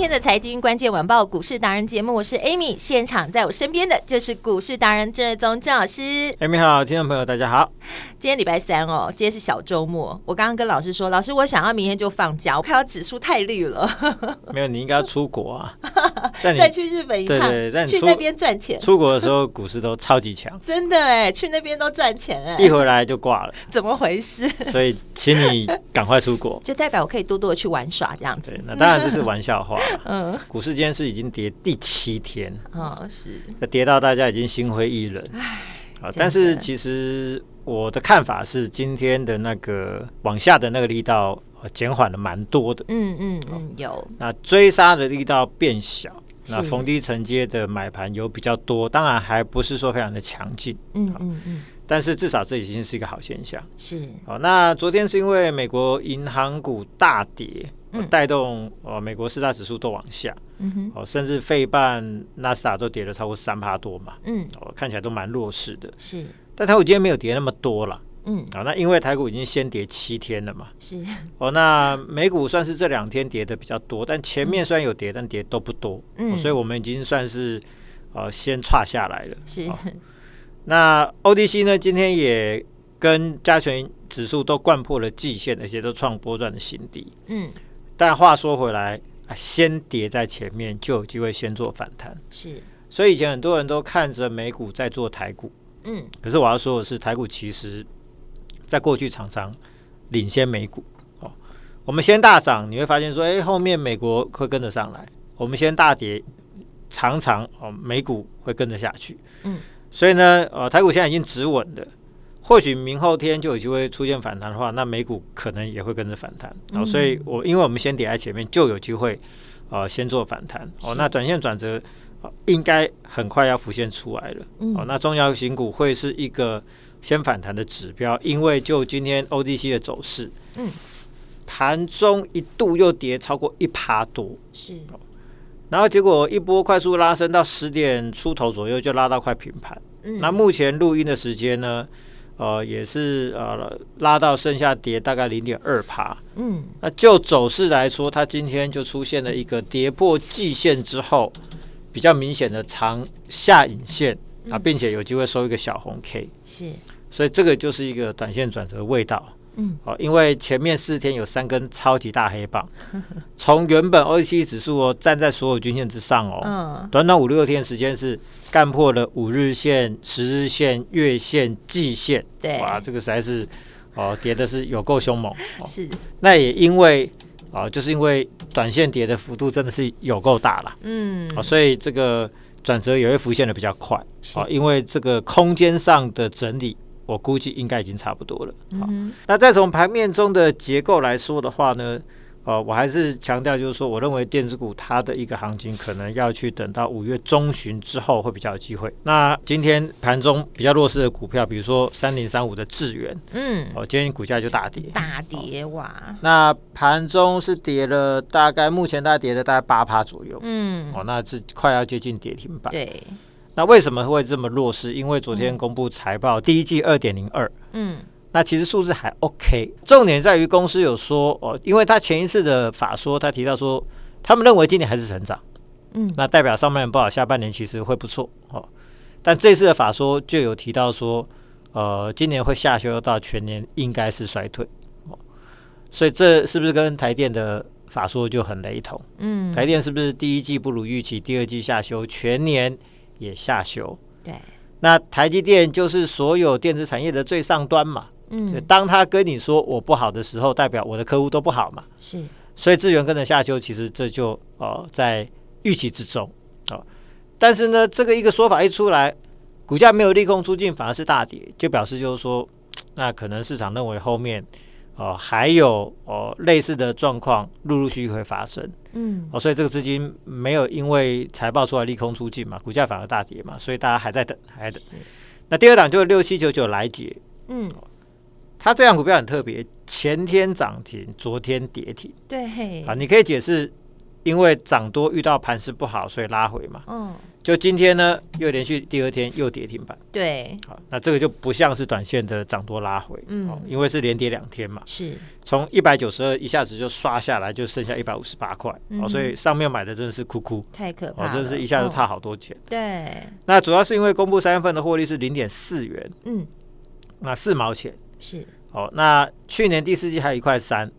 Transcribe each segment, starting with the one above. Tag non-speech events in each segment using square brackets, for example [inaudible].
天的财经关键晚报股市达人节目，我是 Amy，现场在我身边的就是股市达人郑瑞宗郑老师。Amy 好，听众朋友大家好。今天礼拜三哦，今天是小周末。我刚刚跟老师说，老师我想要明天就放假，我看到指数太绿了。[laughs] 没有，你应该要出国啊，[laughs] 在再去日本一趟，对去那边赚钱。出国的时候股市都超级强，真的哎，去那边都赚钱哎，一回来就挂了，怎么回事？所以请你赶快出国，[laughs] 就代表我可以多多的去玩耍这样子。对，那当然这是玩笑话。[laughs] 嗯，股市今天是已经跌第七天，哦是，跌到大家已经心灰意冷。唉，但是其实。我的看法是，今天的那个往下的那个力道减缓了蛮多的。嗯嗯嗯，有。那追杀的力道变小，那逢低承接的买盘有比较多，当然还不是说非常的强劲。嗯嗯嗯。但是至少这已经是一个好现象。是。好，那昨天是因为美国银行股大跌，带动呃美国四大指数都往下。嗯哼。哦，甚至费半、纳斯达都跌了超过三趴多嘛。嗯。哦，看起来都蛮弱势的。是。但台股今天没有跌那么多了，嗯，啊，那因为台股已经先跌七天了嘛，是，哦，那美股算是这两天跌的比较多，但前面虽然有跌，但跌都不多，嗯，所以我们已经算是呃先差下来了，是。那 ODC 呢，今天也跟加权指数都掼破了季线，而且都创波段的新低，嗯。但话说回来，先跌在前面就有机会先做反弹，是。所以以前很多人都看着美股在做台股。嗯，可是我要说的是，台股其实在过去常常领先美股哦。我们先大涨，你会发现说，哎，后面美国会跟得上来。我们先大跌，常常哦，美股会跟得下去。嗯，所以呢，呃，台股现在已经止稳了，或许明后天就有机会出现反弹的话，那美股可能也会跟着反弹。哦，所以我因为我们先跌在前面，就有机会呃先做反弹。哦，那短线转折。应该很快要浮现出来了。嗯，哦，那中小型股会是一个先反弹的指标，因为就今天 ODC 的走势，嗯，盘中一度又跌超过一趴多，是，然后结果一波快速拉升到十点出头左右，就拉到快平盘。嗯，那目前录音的时间呢，呃，也是呃拉到剩下跌大概零点二趴。嗯，那就走势来说，它今天就出现了一个跌破季线之后。比较明显的长下影线啊，并且有机会收一个小红 K，是，所以这个就是一个短线转折的味道。嗯，哦，因为前面四天有三根超级大黑棒，从原本 OTC 指数哦站在所有均线之上哦，嗯，短短五六天时间是干破了五日线、十日线、月线、季线，对，哇，这个实在是哦跌的是有够凶猛，是，那也因为。啊，就是因为短线跌的幅度真的是有够大了，嗯，啊，所以这个转折也会浮现的比较快，啊，因为这个空间上的整理，我估计应该已经差不多了，好，那再从盘面中的结构来说的话呢？呃，我还是强调，就是说，我认为电子股它的一个行情可能要去等到五月中旬之后会比较有机会。那今天盘中比较弱势的股票，比如说三零三五的智原，嗯，哦，今天股价就大跌，大跌哇！那盘中是跌了大概，目前大概跌了大概八趴左右，嗯，哦，那是快要接近跌停板。对，那为什么会这么弱势？因为昨天公布财报，第一季二点零二，嗯。那其实数字还 OK，重点在于公司有说哦，因为他前一次的法说，他提到说，他们认为今年还是成长，嗯，那代表上半年不好，下半年其实会不错哦。但这次的法说就有提到说，呃，今年会下修到全年应该是衰退哦，所以这是不是跟台电的法说就很雷同？嗯，台电是不是第一季不如预期，第二季下修，全年也下修？对，那台积电就是所有电子产业的最上端嘛。嗯，当他跟你说我不好的时候，代表我的客户都不好嘛。是，所以资源跟着下修，其实这就呃在预期之中。哦，但是呢，这个一个说法一出来，股价没有利空出尽，反而是大跌，就表示就是说，那可能市场认为后面哦、呃、还有哦、呃、类似的状况陆陆续续会发生，嗯，哦，所以这个资金没有因为财报出来利空出尽嘛，股价反而大跌嘛，所以大家还在等，还在等。那第二档就是六七九九来解，嗯，它这样股票很特别，前天涨停，昨天跌停，对，啊，你可以解释。因为涨多遇到盘势不好，所以拉回嘛。嗯，就今天呢，又连续第二天又跌停板。对，好，那这个就不像是短线的涨多拉回。嗯，因为是连跌两天嘛。是，从一百九十二一下子就刷下来，就剩下一百五十八块。哦，所以上面买的真的是哭哭，太可怕了。哦，真的是一下子差好多钱。对，那主要是因为公布三月份的获利是零点四元。嗯，那四毛钱是。哦，那去年第四季还有一块三，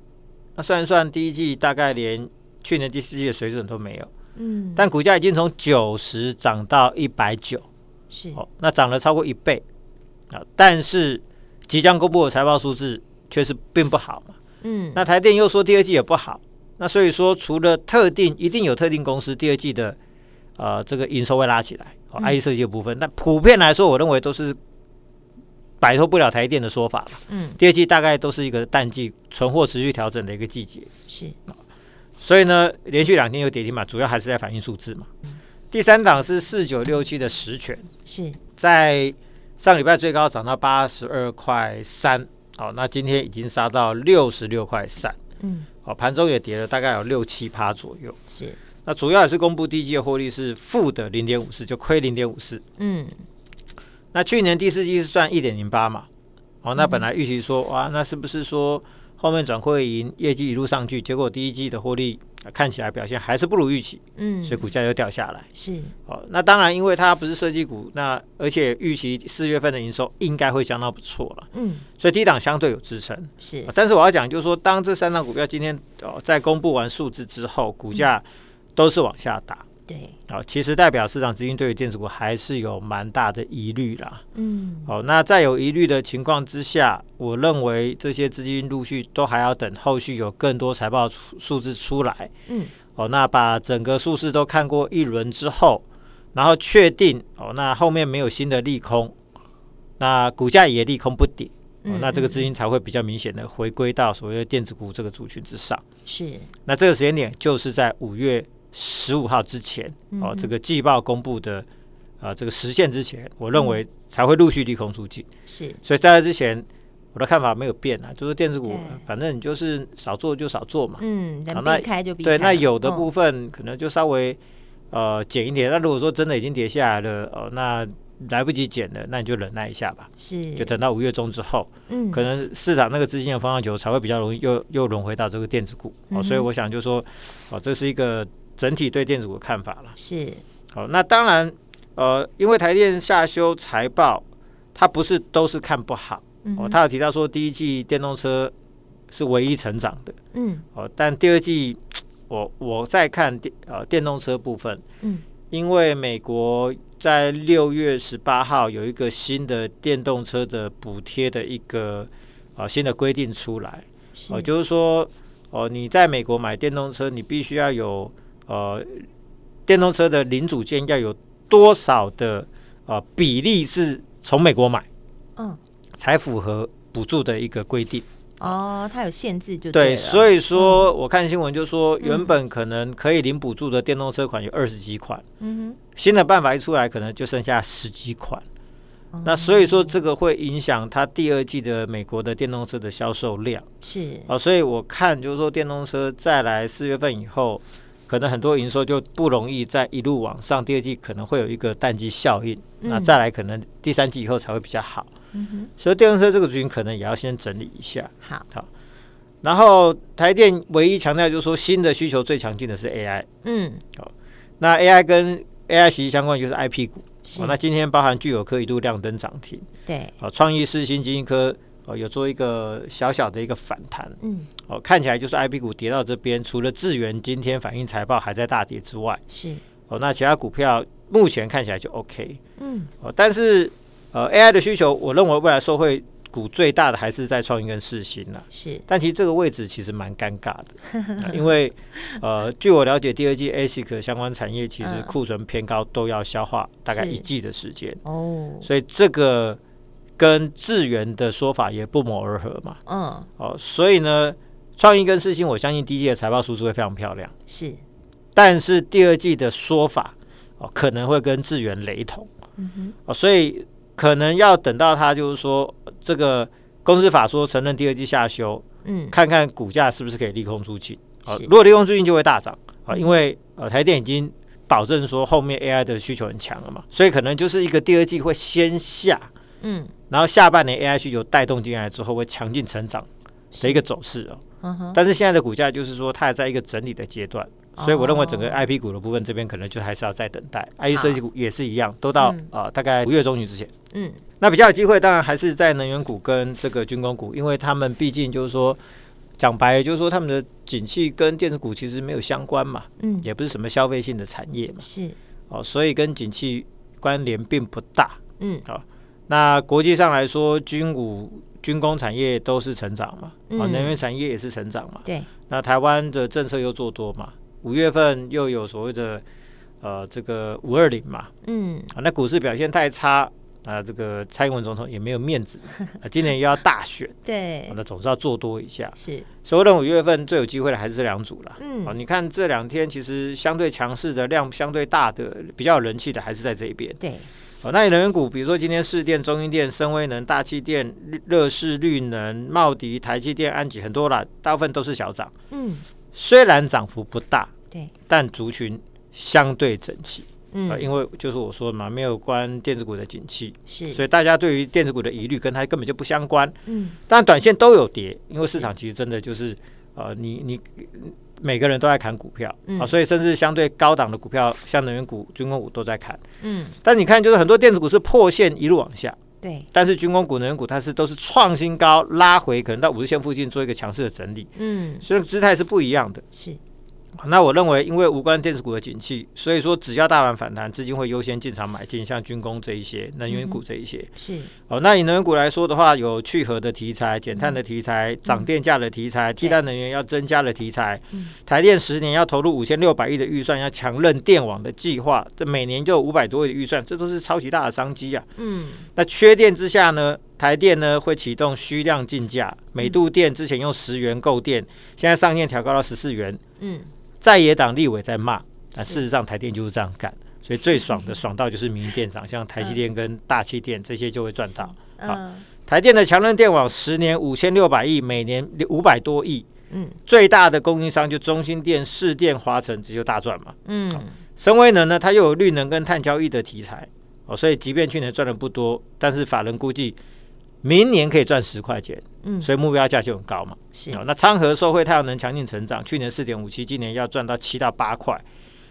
那算一算第一季大概连。去年第四季的水准都没有，嗯，但股价已经从九十涨到一百九，是。哦，那涨了超过一倍。啊！但是即将公布的财报数字却是并不好嘛，嗯，那台电又说第二季也不好，那所以说除了特定一定有特定公司第二季的呃这个营收会拉起来，哦，IC 设计的部分，那普遍来说，我认为都是摆脱不了台电的说法了，嗯，第二季大概都是一个淡季，存货持续调整的一个季节，是。所以呢，连续两天有跌停嘛，主要还是在反映数字嘛。第三档是四九六七的十銓，是在上礼拜最高涨到八十二块三，哦，那今天已经杀到六十六块三，嗯，好，盘中也跌了大概有六七趴左右，是。那主要也是公布第一季的获利是负的零点五四，就亏零点五四，嗯。那去年第四季是赚一点零八嘛，哦，那本来预期说哇，那是不是说？后面转亏为盈，业绩一路上去，结果第一季的获利看起来表现还是不如预期，嗯，所以股价又掉下来。是哦，那当然，因为它不是设计股，那而且预期四月份的营收应该会相当不错了，嗯，所以低档相对有支撑。是，但是我要讲就是说，当这三档股票今天哦在公布完数字之后，股价都是往下打。对，好，其实代表市场资金对于电子股还是有蛮大的疑虑啦。嗯，好，那在有疑虑的情况之下，我认为这些资金陆续都还要等后续有更多财报数字出来。嗯，哦，那把整个数字都看过一轮之后，然后确定哦，那后面没有新的利空，那股价也利空不跌，哦，那这个资金才会比较明显的回归到所谓的电子股这个族群之上。是，那这个时间点就是在五月。十五号之前，哦，这个季报公布的，啊，这个实现之前，我认为才会陆续利空出尽。是，所以在这之前，我的看法没有变啊，就是电子股，反正你就是少做就少做嘛。嗯，能避开就避开。对，那有的部分可能就稍微呃减一点。那如果说真的已经跌下来了，哦，那来不及减了，那你就忍耐一下吧。是，就等到五月中之后，嗯，可能市场那个资金的方向球才会比较容易又又轮回到这个电子股。哦，所以我想就说，哦，这是一个。整体对电子股的看法了，是好。那当然，呃，因为台电下修财报，它不是都是看不好。嗯、哦，它有提到说第一季电动车是唯一成长的，嗯，哦，但第二季我我在看电呃电动车部分，嗯，因为美国在六月十八号有一个新的电动车的补贴的一个啊、呃、新的规定出来，是哦，就是说哦你在美国买电动车，你必须要有。呃，电动车的零组件要有多少的呃比例是从美国买，嗯，才符合补助的一个规定。哦，它有限制就对，对。所以说，我看新闻就说，原本可能可以领补助的电动车款有二十几款，嗯哼，新的办法一出来，可能就剩下十几款。那所以说，这个会影响它第二季的美国的电动车的销售量。是啊，所以我看就是说，电动车再来四月份以后。可能很多营收就不容易再一路往上，第二季可能会有一个淡季效应，嗯、那再来可能第三季以后才会比较好。嗯哼，所以电动车这个族群可能也要先整理一下。好，好。然后台电唯一强调就是说，新的需求最强劲的是 AI。嗯，好。那 AI 跟 AI 息息相关就是 IP 股。是。那今天包含聚友科一度亮灯涨停。对。好，创意、世芯、晶心科。哦，有做一个小小的一个反弹，嗯，哦，看起来就是 IB 股跌到这边，除了智源今天反映财报还在大跌之外，是。哦，那其他股票目前看起来就 OK，嗯，哦，但是呃 AI 的需求，我认为未来受惠股最大的还是在创意跟世芯了，是。但其实这个位置其实蛮尴尬的，[laughs] 因为呃，据我了解，第二季 ASIC 相关产业其实库存偏高，都要消化大概一季的时间哦，所以这个跟智源的说法也不谋而合嘛。嗯，哦，所以呢，创意跟世芯，我相信第一季的财报数字会非常漂亮，是。但是第二季的说法哦，可能会跟智源雷同，嗯哼，哦，所以。可能要等到他就是说，这个公司法说承认第二季下修，嗯，看看股价是不是可以利空出尽啊？如果利空出尽就会大涨啊，因为呃台电已经保证说后面 AI 的需求很强了嘛，所以可能就是一个第二季会先下，嗯，然后下半年 AI 需求带动进来之后会强劲成长的一个走势哦。但是现在的股价就是说它还在一个整理的阶段。所以我认为整个 IP 股的部分这边可能就还是要再等待，IC 设计股也是一样，都到啊大概五月中旬之前。嗯，那比较有机会当然还是在能源股跟这个军工股，因为他们毕竟就是说讲白了就是说他们的景气跟电子股其实没有相关嘛，嗯，也不是什么消费性的产业嘛，是。哦，所以跟景气关联并不大。嗯，好，那国际上来说，军武军工产业都是成长嘛，啊，能源产业也是成长嘛，对，那台湾的政策又做多嘛。五月份又有所谓的呃这个五二零嘛，嗯。啊，那股市表现太差啊，这个蔡英文总统也没有面子啊，[laughs] 今年又要大选，对，那总是要做多一下，是，所以呢，五月份最有机会的还是这两组了，嗯，啊，你看这两天其实相对强势的量相对大的比较有人气的还是在这一边，对，哦，那能源股比如说今天市电、中兴电、深威能、大气电、热势绿能、茂迪、台积电、安吉很多啦，大部分都是小涨，嗯。虽然涨幅不大，对，但族群相对整齐，嗯、呃，因为就是我说的嘛，没有关电子股的景气，是，所以大家对于电子股的疑虑跟它根本就不相关，嗯，但短线都有跌，因为市场其实真的就是，呃，你你每个人都在砍股票，啊、所以甚至相对高档的股票，像能源股、军工股都在砍，嗯，但你看，就是很多电子股是破线一路往下。对，但是军工股、能源股，它是都是创新高，拉回，可能到五日线附近做一个强势的整理，嗯，所以姿态是不一样的，是。那我认为，因为无关电子股的景气，所以说只要大盘反弹，资金会优先进场买进，像军工这一些、能源股这一些。嗯、是哦，那以能源股来说的话，有去核的题材、减碳的题材、涨电价的题材、替代能源要增加的题材。嗯、台电十年要投入五千六百亿的预算，要强韧电网的计划，这每年就有五百多亿的预算，这都是超级大的商机啊。嗯，那缺电之下呢，台电呢会启动虚量竞价，每度电之前用十元购电，现在上限调高到十四元。嗯。在野党立委在骂，但事实上台电就是这样干，所以最爽的 [laughs] 爽到就是民营电厂，像台积电跟大气电这些就会赚到。好，台电的强韧电网十年五千六百亿，每年五百多亿。嗯，最大的供应商就中心电、市电、华城，这就大赚嘛。嗯，深威能呢，它又有绿能跟碳交易的题材哦，所以即便去年赚的不多，但是法人估计。明年可以赚十块钱，嗯，所以目标价就很高嘛。是哦，那昌河收惠太阳能强劲成长，去年四点五七，今年要赚到七到八块，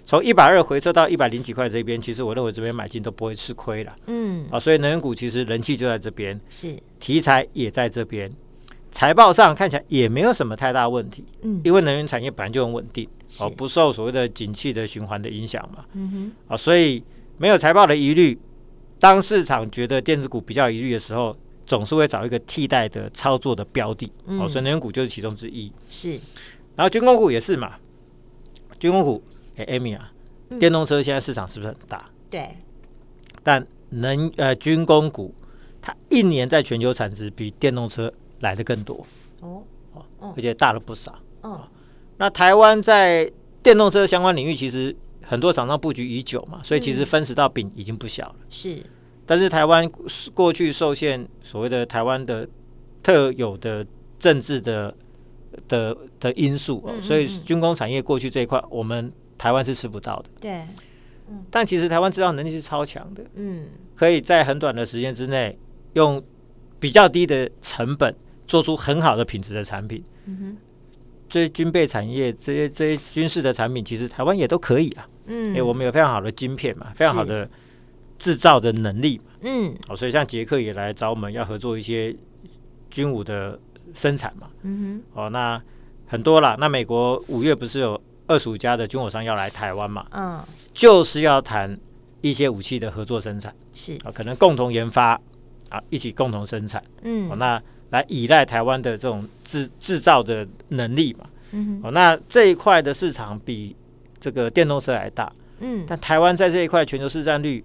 从一百二回撤到一百零几块这边，其实我认为这边买进都不会吃亏了。嗯，啊，所以能源股其实人气就在这边，是题材也在这边，财报上看起来也没有什么太大问题。嗯，因为能源产业本来就很稳定，哦，不受所谓的景气的循环的影响嘛。嗯哼，啊，所以没有财报的疑虑，当市场觉得电子股比较疑虑的时候。总是会找一个替代的操作的标的，嗯、哦，所以能源股就是其中之一。是，然后军工股也是嘛，军工股，哎，Amy 啊，嗯、电动车现在市场是不是很大？对。但能呃军工股，它一年在全球产值比电动车来的更多哦，哦，而且大了不少。嗯，哦那台湾在电动车相关领域，其实很多厂商布局已久嘛，所以其实分食到饼已经不小了。是。但是台湾过去受限所谓的台湾的特有的政治的的的因素，嗯嗯嗯，所以军工产业过去这一块，我们台湾是吃不到的。对，嗯、但其实台湾制造能力是超强的，嗯，可以在很短的时间之内，用比较低的成本做出很好的品质的产品。嗯哼，这些军备产业，这些这些军事的产品，其实台湾也都可以啊。嗯，因为我们有非常好的晶片嘛，非常好的。制造的能力，嗯，哦，所以像捷克也来找我们要合作一些军武的生产嘛，嗯哼，哦，那很多啦，那美国五月不是有二十五家的军火商要来台湾嘛，嗯，就是要谈一些武器的合作生产，是。啊，可能共同研发，啊一起共同生产，嗯，哦，那来依赖台湾的这种制制造的能力嘛，嗯，哦，那这一块的市场比这个电动车还大，嗯，但台湾在这一块全球市占率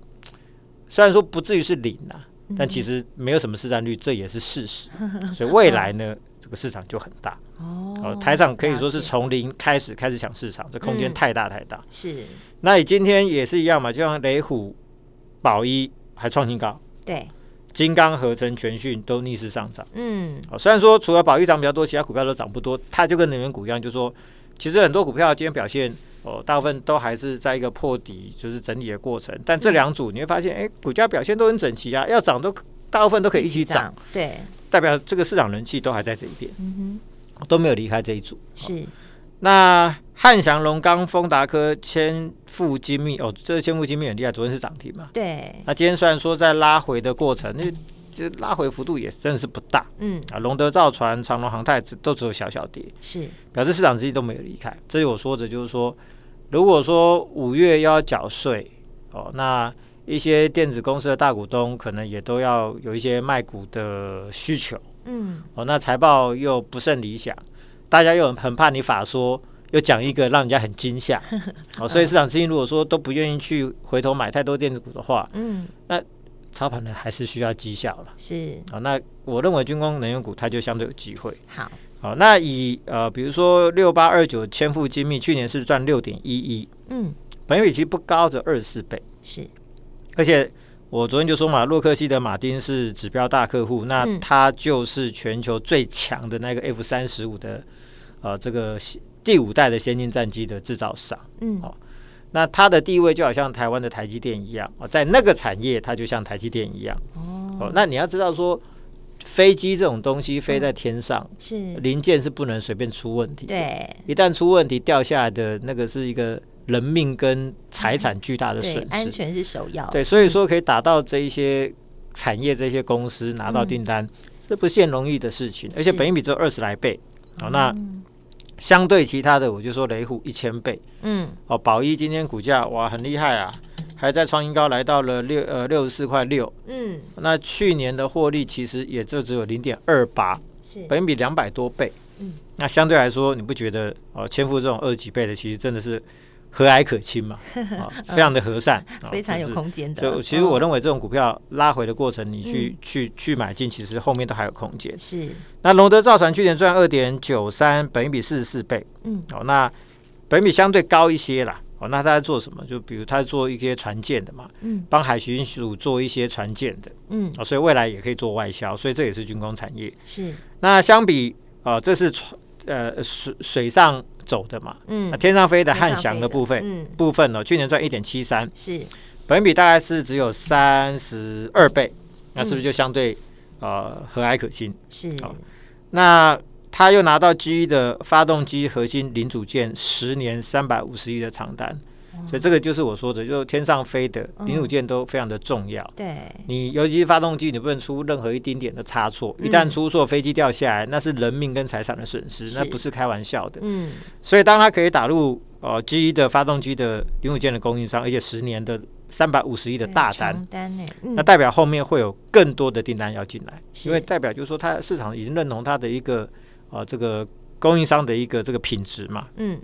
虽然说不至于是零啊，但其实没有什么市占率，这也是事实，[laughs] 所以未来呢，这个市场就很大。哦。台长可以说是从零开始开始抢市场，这空间太大太大。是，那你今天也是一样嘛，就像雷虎、宝一还创新高，对，金刚、合成、全讯都逆势上涨。嗯，哦，虽然说除了宝一涨比较多，其他股票都涨不多，它就跟能源股一样，就是说其实很多股票今天表现哦，大部分都还是在一个破底，就是整理的过程。但这两组你会发现，哎，股价表现都很整齐啊，要涨都大部分都可以一起涨，对。代表这个市场人气都还在这一边，嗯哼，都没有离开这一组。是，那汉翔、龙刚、丰达科、千富精密哦，这个千富精密很厉害，昨天是涨停嘛？对。那今天虽然说在拉回的过程，那这拉回幅度也真的是不大。嗯啊，龙德造船、长隆航太只都只有小小跌，是表示市场资金都没有离开。这是我说的，就是说，如果说五月要缴税哦，那。一些电子公司的大股东可能也都要有一些卖股的需求，嗯，哦，那财报又不甚理想，大家又很怕你法说又讲一个让人家很惊吓，[laughs] 哦，所以市场资金如果说都不愿意去回头买太多电子股的话，嗯，那操盘呢还是需要绩效了，是，哦，那我认为军工能源股它就相对有机会，好，好，那以呃比如说六八二九千富精密去年是赚六点一一，嗯，本益比其实不高的二十四倍，是。而且我昨天就说嘛，洛克希德马丁是指标大客户，那他就是全球最强的那个 F 三十五的呃这个第五代的先进战机的制造商。嗯，哦，那它的地位就好像台湾的台积电一样哦，在那个产业它就像台积电一样。哦，那你要知道说，飞机这种东西飞在天上，是零件是不能随便出问题。对，一旦出问题掉下来的那个是一个。人命跟财产巨大的损失，嗯，安全是首要。对，所以说可以打到这一些产业、这些公司拿到订单，这不是件容易的事情。而且本益比只有二十来倍，哦，那相对其他的，我就说雷虎一千倍，嗯，哦，宝一今天股价哇很厉害啊，还在创新高，来到了六呃六十四块六，嗯，那去年的获利其实也就只有零点二八，是本益比两百多倍，嗯，那相对来说，你不觉得哦，千富这种二十几倍的，其实真的是。和蔼可亲嘛，啊，[laughs] 非常的和善，非常有空间的。所以其实我认为这种股票拉回的过程，你去去去买进，其实后面都还有空间。是。那龙德造船去年赚二点九三，本益比四十四倍。嗯。哦，那本益比相对高一些啦。哦，那他在做什么？就比如他做一些船舰的嘛，嗯，帮海巡署做一些船舰的，嗯，哦，所以未来也可以做外销，所以这也是军工产业。是。那相比啊，这是船呃水水上。走的嘛，嗯，那天上飞的汉翔的部分，嗯，部分呢，去年赚一点七三，是，本比大概是只有三十二倍，那是不是就相对呃和蔼可亲？是，那他又拿到 GE 的发动机核心零组件十年三百五十亿的长单。所以这个就是我说的，就是天上飞的零组件都非常的重要。对，你尤其是发动机，你不能出任何一丁点的差错，一旦出错，飞机掉下来，那是人命跟财产的损失，那不是开玩笑的。嗯，所以当他可以打入呃 GE 的发动机的零组件的供应商，而且十年的三百五十亿的大单，那代表后面会有更多的订单要进来，因为代表就是说，它市场已经认同它的一个呃这个供应商的一个这个品质嘛。嗯，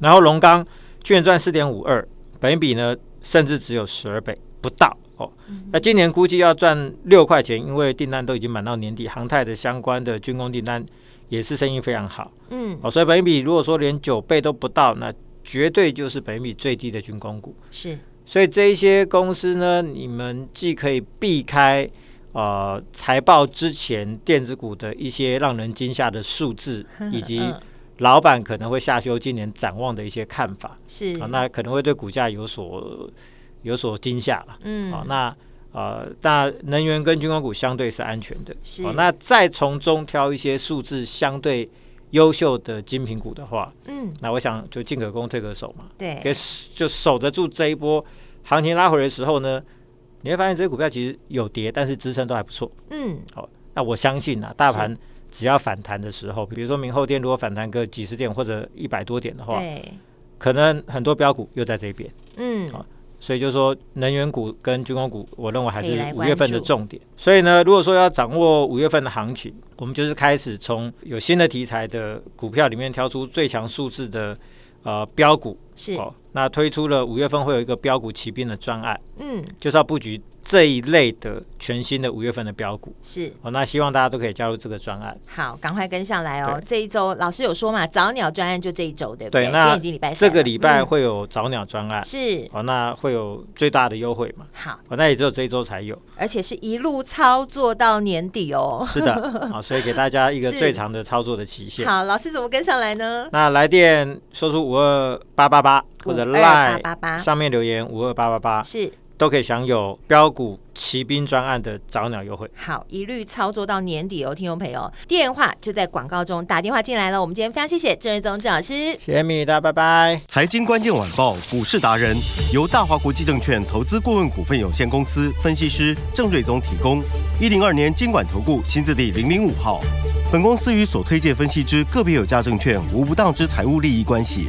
然后龙刚。去年赚四点五二，本益比呢甚至只有十二倍不到哦。那今年估计要赚六块钱，因为订单都已经满到年底，航太的相关的军工订单也是生意非常好。嗯，哦，所以本益比如果说连九倍都不到，那绝对就是本益比最低的军工股。是，所以这一些公司呢，你们既可以避开呃财报之前电子股的一些让人惊吓的数字，[laughs] 以及。老板可能会下修今年展望的一些看法，是啊，那可能会对股价有所有所惊吓了。嗯，好，那呃，那能源跟军工股相对是安全的，是。那再从中挑一些数字相对优秀的精品股的话，嗯，那我想就进可攻退可守嘛，对，给就守得住这一波行情拉回的时候呢，你会发现这些股票其实有跌，但是支撑都还不错。嗯，好，那我相信啊，大盘。只要反弹的时候，比如说明后天如果反弹个几十点或者一百多点的话，对，可能很多标股又在这边，嗯，好，所以就是说能源股跟军工股，我认为还是五月份的重点。所以呢，如果说要掌握五月份的行情，我们就是开始从有新的题材的股票里面挑出最强数字的呃标股，是哦，那推出了五月份会有一个标股骑兵的专案，嗯，就是要布局。这一类的全新的五月份的标股是哦，那希望大家都可以加入这个专案。好，赶快跟上来哦！这一周老师有说嘛，早鸟专案就这一周，对不对？对，那已经礼拜这个礼拜会有早鸟专案，是哦，那会有最大的优惠嘛？好，哦，那也只有这一周才有，而且是一路操作到年底哦。是的，啊，[laughs] 所以给大家一个最长的操作的期限。好，老师怎么跟上来呢？那来电说出五二八八八或者 LINE 上面留言五二八八八是。都可以享有标股骑兵专案的早鸟优惠。好，一律操作到年底哦，听众朋友，电话就在广告中打电话进来了。我们今天非常谢谢郑瑞宗郑老师，谢谢米大，拜拜。财经关键晚报股市达人由大华国际证券投资顾问股份有限公司分析师郑瑞宗提供。一零二年经管投顾新字第零零五号。本公司与所推荐分析之个别有价证券无不当之财务利益关系。